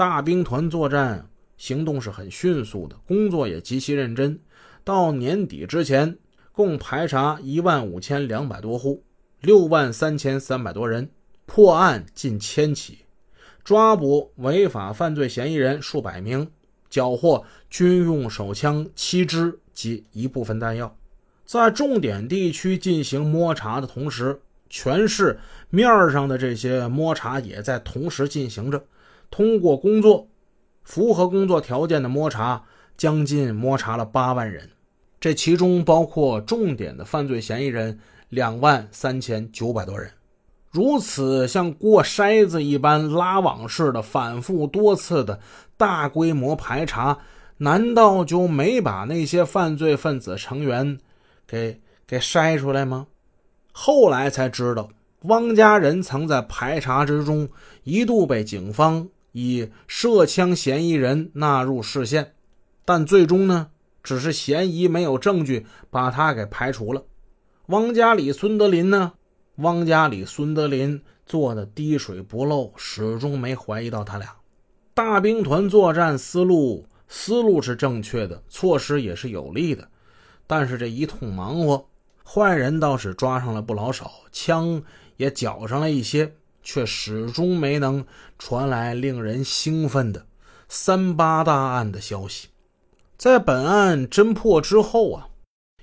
大兵团作战行动是很迅速的，工作也极其认真。到年底之前，共排查一万五千两百多户，六万三千三百多人，破案近千起，抓捕违法犯罪嫌疑人数百名，缴获军用手枪七支及一部分弹药。在重点地区进行摸查的同时，全市面上的这些摸查也在同时进行着。通过工作，符合工作条件的摸查，将近摸查了八万人，这其中包括重点的犯罪嫌疑人两万三千九百多人。如此像过筛子一般拉网式的反复多次的大规模排查，难道就没把那些犯罪分子成员给给筛出来吗？后来才知道，汪家人曾在排查之中一度被警方。以涉枪嫌疑人纳入视线，但最终呢，只是嫌疑没有证据，把他给排除了。汪家里、孙德林呢？汪家里、孙德林做的滴水不漏，始终没怀疑到他俩。大兵团作战思路思路是正确的，措施也是有利的，但是这一通忙活，坏人倒是抓上了不老少，枪也缴上了一些。却始终没能传来令人兴奋的“三八大案”的消息。在本案侦破之后啊，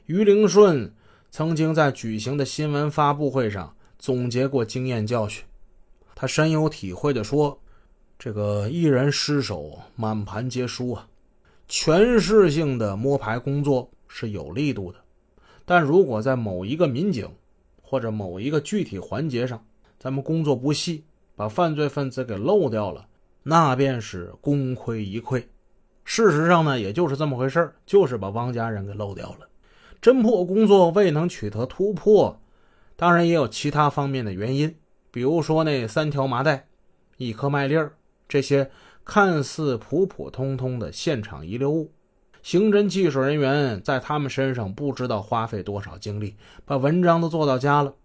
于灵顺曾经在举行的新闻发布会上总结过经验教训。他深有体会地说：“这个一人失手，满盘皆输啊！全市性的摸排工作是有力度的，但如果在某一个民警或者某一个具体环节上，咱们工作不细，把犯罪分子给漏掉了，那便是功亏一篑。事实上呢，也就是这么回事就是把汪家人给漏掉了。侦破工作未能取得突破，当然也有其他方面的原因，比如说那三条麻袋、一颗麦粒儿这些看似普普通通的现场遗留物，刑侦技术人员在他们身上不知道花费多少精力，把文章都做到家了。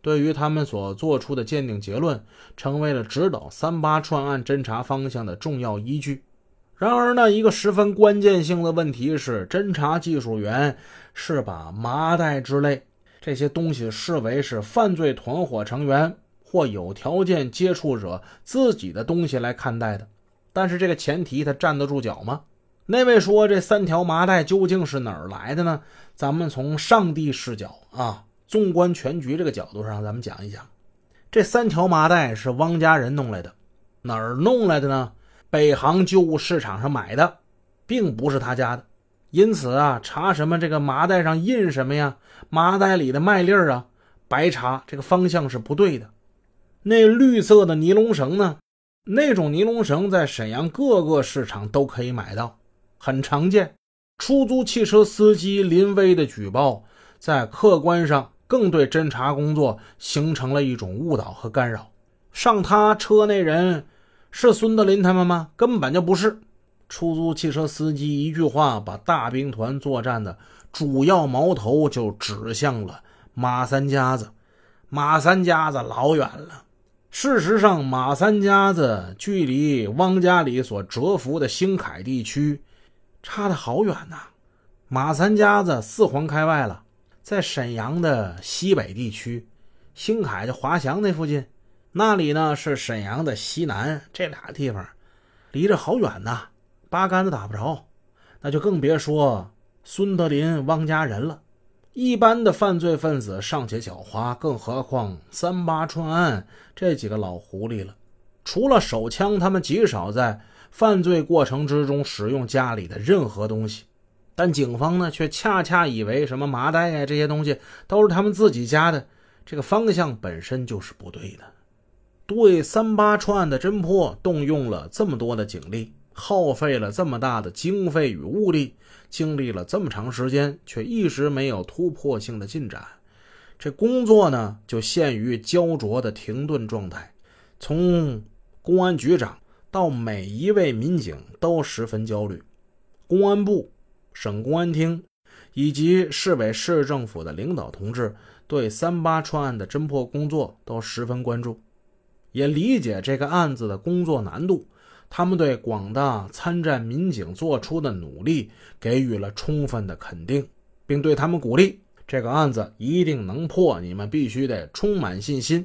对于他们所做出的鉴定结论，成为了指导三八串案侦查方向的重要依据。然而呢，一个十分关键性的问题是，侦查技术员是把麻袋之类这些东西视为是犯罪团伙成员或有条件接触者自己的东西来看待的。但是这个前提他站得住脚吗？那位说这三条麻袋究竟是哪儿来的呢？咱们从上帝视角啊。纵观全局这个角度上，咱们讲一讲，这三条麻袋是汪家人弄来的，哪儿弄来的呢？北航旧物市场上买的，并不是他家的。因此啊，查什么这个麻袋上印什么呀？麻袋里的麦粒儿啊，白查，这个方向是不对的。那绿色的尼龙绳呢？那种尼龙绳在沈阳各个市场都可以买到，很常见。出租汽车司机林威的举报，在客观上。更对侦查工作形成了一种误导和干扰。上他车那人是孙德林他们吗？根本就不是。出租汽车司机一句话，把大兵团作战的主要矛头就指向了马三家子。马三家子老远了。事实上，马三家子距离汪家里所蛰伏的兴凯地区差得好远呐。马三家子四环开外了。在沈阳的西北地区，兴凯就华翔那附近，那里呢是沈阳的西南，这俩地方离着好远呐，八竿子打不着，那就更别说孙德林、汪家人了。一般的犯罪分子尚且狡猾，更何况三八串案这几个老狐狸了。除了手枪，他们极少在犯罪过程之中使用家里的任何东西。但警方呢，却恰恰以为什么麻袋呀这些东西都是他们自己家的，这个方向本身就是不对的。对三八串案的侦破，动用了这么多的警力，耗费了这么大的经费与物力，经历了这么长时间，却一直没有突破性的进展。这工作呢，就陷于焦灼的停顿状态。从公安局长到每一位民警都十分焦虑，公安部。省公安厅以及市委市政府的领导同志对三八串案的侦破工作都十分关注，也理解这个案子的工作难度。他们对广大参战民警做出的努力给予了充分的肯定，并对他们鼓励：这个案子一定能破，你们必须得充满信心。